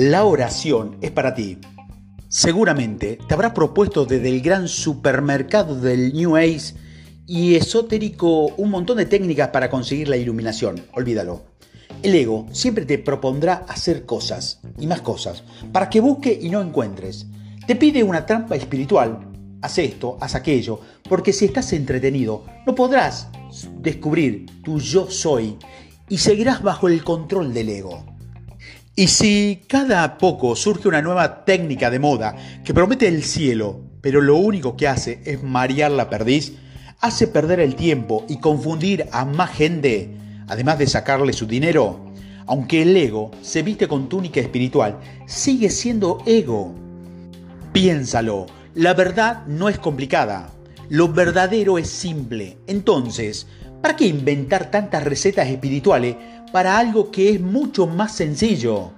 La oración es para ti. Seguramente te habrás propuesto desde el gran supermercado del New Age y esotérico un montón de técnicas para conseguir la iluminación. Olvídalo. El ego siempre te propondrá hacer cosas y más cosas para que busque y no encuentres. Te pide una trampa espiritual. Haz esto, haz aquello, porque si estás entretenido no podrás descubrir tu yo soy y seguirás bajo el control del ego. Y si cada poco surge una nueva técnica de moda que promete el cielo, pero lo único que hace es marear la perdiz, hace perder el tiempo y confundir a más gente, además de sacarle su dinero, aunque el ego se viste con túnica espiritual, sigue siendo ego. Piénsalo, la verdad no es complicada, lo verdadero es simple. Entonces, ¿para qué inventar tantas recetas espirituales para algo que es mucho más sencillo.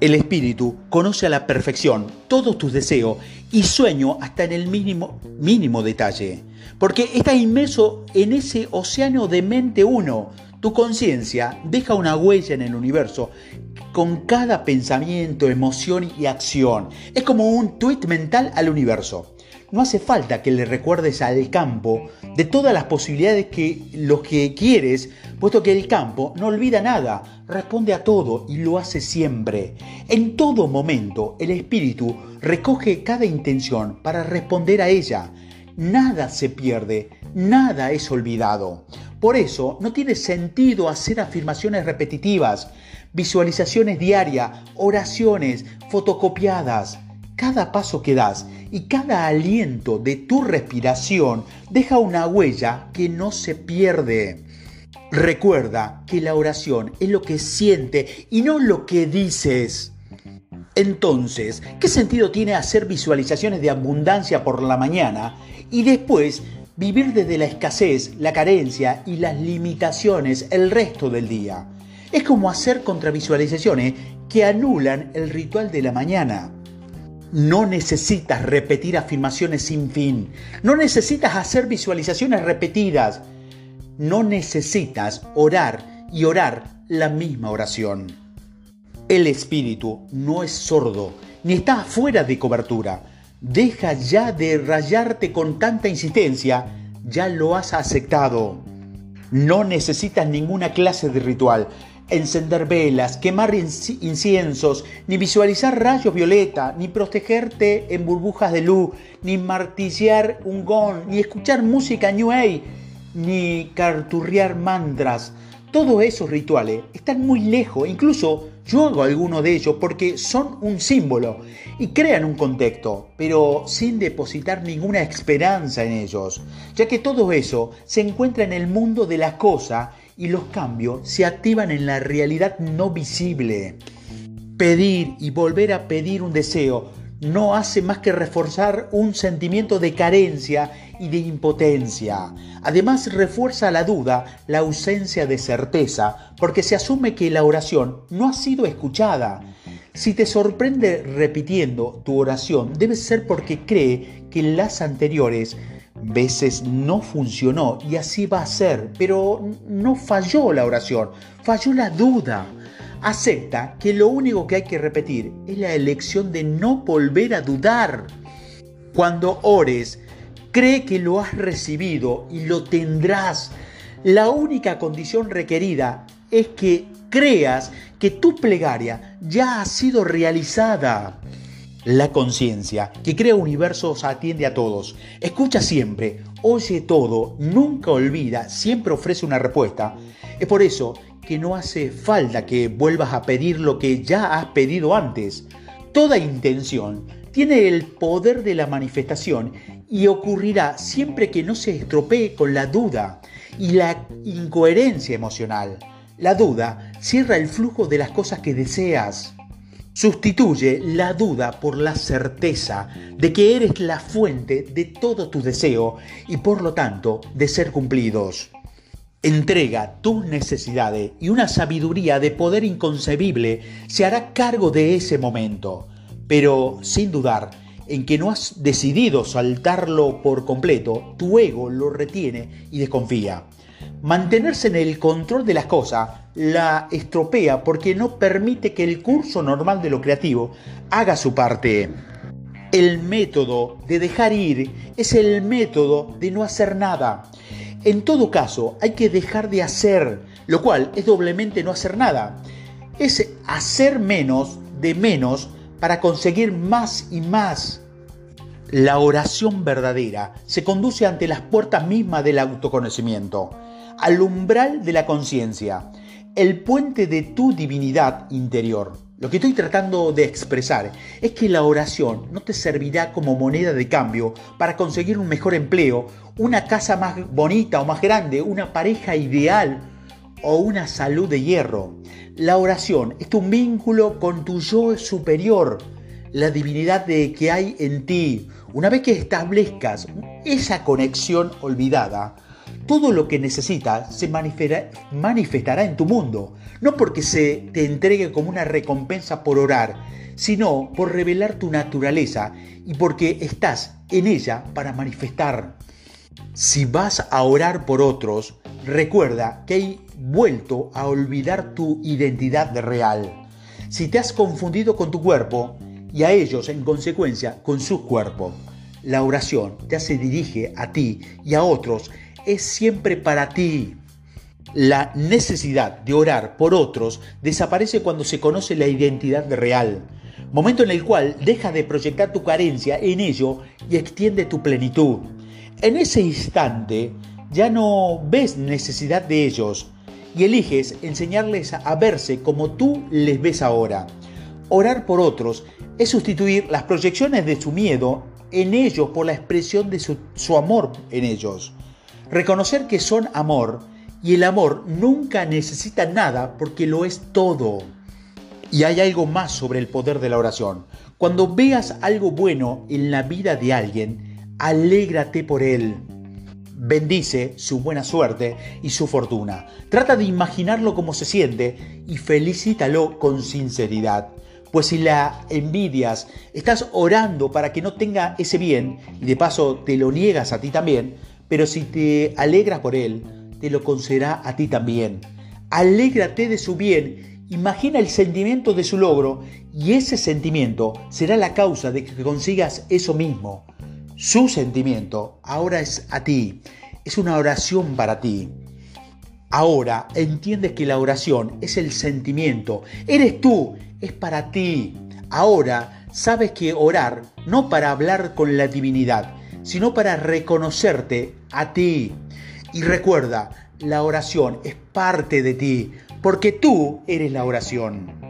El espíritu conoce a la perfección todos tus deseos y sueño hasta en el mínimo, mínimo detalle, porque está inmerso en ese océano de mente uno. Tu conciencia deja una huella en el universo con cada pensamiento, emoción y acción. Es como un tweet mental al universo. No hace falta que le recuerdes al campo de todas las posibilidades que lo que quieres, puesto que el campo no olvida nada, responde a todo y lo hace siempre. En todo momento el espíritu recoge cada intención para responder a ella. Nada se pierde, nada es olvidado. Por eso no tiene sentido hacer afirmaciones repetitivas, visualizaciones diarias, oraciones fotocopiadas. Cada paso que das y cada aliento de tu respiración deja una huella que no se pierde. Recuerda que la oración es lo que siente y no lo que dices. Entonces, ¿qué sentido tiene hacer visualizaciones de abundancia por la mañana y después vivir desde la escasez, la carencia y las limitaciones el resto del día? Es como hacer contravisualizaciones que anulan el ritual de la mañana. No necesitas repetir afirmaciones sin fin. No necesitas hacer visualizaciones repetidas. No necesitas orar y orar la misma oración. El espíritu no es sordo ni está fuera de cobertura. Deja ya de rayarte con tanta insistencia. Ya lo has aceptado. No necesitas ninguna clase de ritual encender velas, quemar inciensos, ni visualizar rayos violeta, ni protegerte en burbujas de luz, ni martillar un gong, ni escuchar música New Age, ni carturrear mantras. Todos esos rituales están muy lejos, incluso yo hago alguno de ellos porque son un símbolo y crean un contexto, pero sin depositar ninguna esperanza en ellos, ya que todo eso se encuentra en el mundo de la cosa y los cambios se activan en la realidad no visible. Pedir y volver a pedir un deseo no hace más que reforzar un sentimiento de carencia y de impotencia. Además refuerza la duda, la ausencia de certeza, porque se asume que la oración no ha sido escuchada. Si te sorprende repitiendo tu oración, debe ser porque cree que las anteriores veces no funcionó y así va a ser, pero no falló la oración, falló la duda. Acepta que lo único que hay que repetir es la elección de no volver a dudar. Cuando ores, cree que lo has recibido y lo tendrás. La única condición requerida es que creas que tu plegaria ya ha sido realizada. La conciencia, que crea universos, atiende a todos, escucha siempre, oye todo, nunca olvida, siempre ofrece una respuesta. Es por eso que no hace falta que vuelvas a pedir lo que ya has pedido antes. Toda intención tiene el poder de la manifestación y ocurrirá siempre que no se estropee con la duda y la incoherencia emocional. La duda cierra el flujo de las cosas que deseas. Sustituye la duda por la certeza de que eres la fuente de todo tu deseo y por lo tanto de ser cumplidos. Entrega tus necesidades y una sabiduría de poder inconcebible se hará cargo de ese momento, pero sin dudar en que no has decidido saltarlo por completo, tu ego lo retiene y desconfía. Mantenerse en el control de las cosas la estropea porque no permite que el curso normal de lo creativo haga su parte. El método de dejar ir es el método de no hacer nada. En todo caso, hay que dejar de hacer, lo cual es doblemente no hacer nada. Es hacer menos de menos para conseguir más y más. La oración verdadera se conduce ante las puertas mismas del autoconocimiento al umbral de la conciencia, el puente de tu divinidad interior. Lo que estoy tratando de expresar es que la oración no te servirá como moneda de cambio para conseguir un mejor empleo, una casa más bonita o más grande, una pareja ideal o una salud de hierro. La oración es tu vínculo con tu yo superior, la divinidad de que hay en ti. Una vez que establezcas esa conexión olvidada, todo lo que necesitas se manifestará en tu mundo, no porque se te entregue como una recompensa por orar, sino por revelar tu naturaleza y porque estás en ella para manifestar. Si vas a orar por otros, recuerda que hay vuelto a olvidar tu identidad real. Si te has confundido con tu cuerpo y a ellos en consecuencia con su cuerpo, la oración te se dirige a ti y a otros es siempre para ti. La necesidad de orar por otros desaparece cuando se conoce la identidad real, momento en el cual deja de proyectar tu carencia en ello y extiende tu plenitud. En ese instante ya no ves necesidad de ellos y eliges enseñarles a verse como tú les ves ahora. Orar por otros es sustituir las proyecciones de su miedo en ellos por la expresión de su amor en ellos. Reconocer que son amor y el amor nunca necesita nada porque lo es todo. Y hay algo más sobre el poder de la oración. Cuando veas algo bueno en la vida de alguien, alégrate por él. Bendice su buena suerte y su fortuna. Trata de imaginarlo como se siente y felicítalo con sinceridad. Pues si la envidias, estás orando para que no tenga ese bien y de paso te lo niegas a ti también, pero si te alegras por él, te lo concederá a ti también. Alégrate de su bien, imagina el sentimiento de su logro y ese sentimiento será la causa de que consigas eso mismo. Su sentimiento ahora es a ti, es una oración para ti. Ahora entiendes que la oración es el sentimiento, eres tú, es para ti. Ahora sabes que orar no para hablar con la divinidad, sino para reconocerte a ti. Y recuerda, la oración es parte de ti, porque tú eres la oración.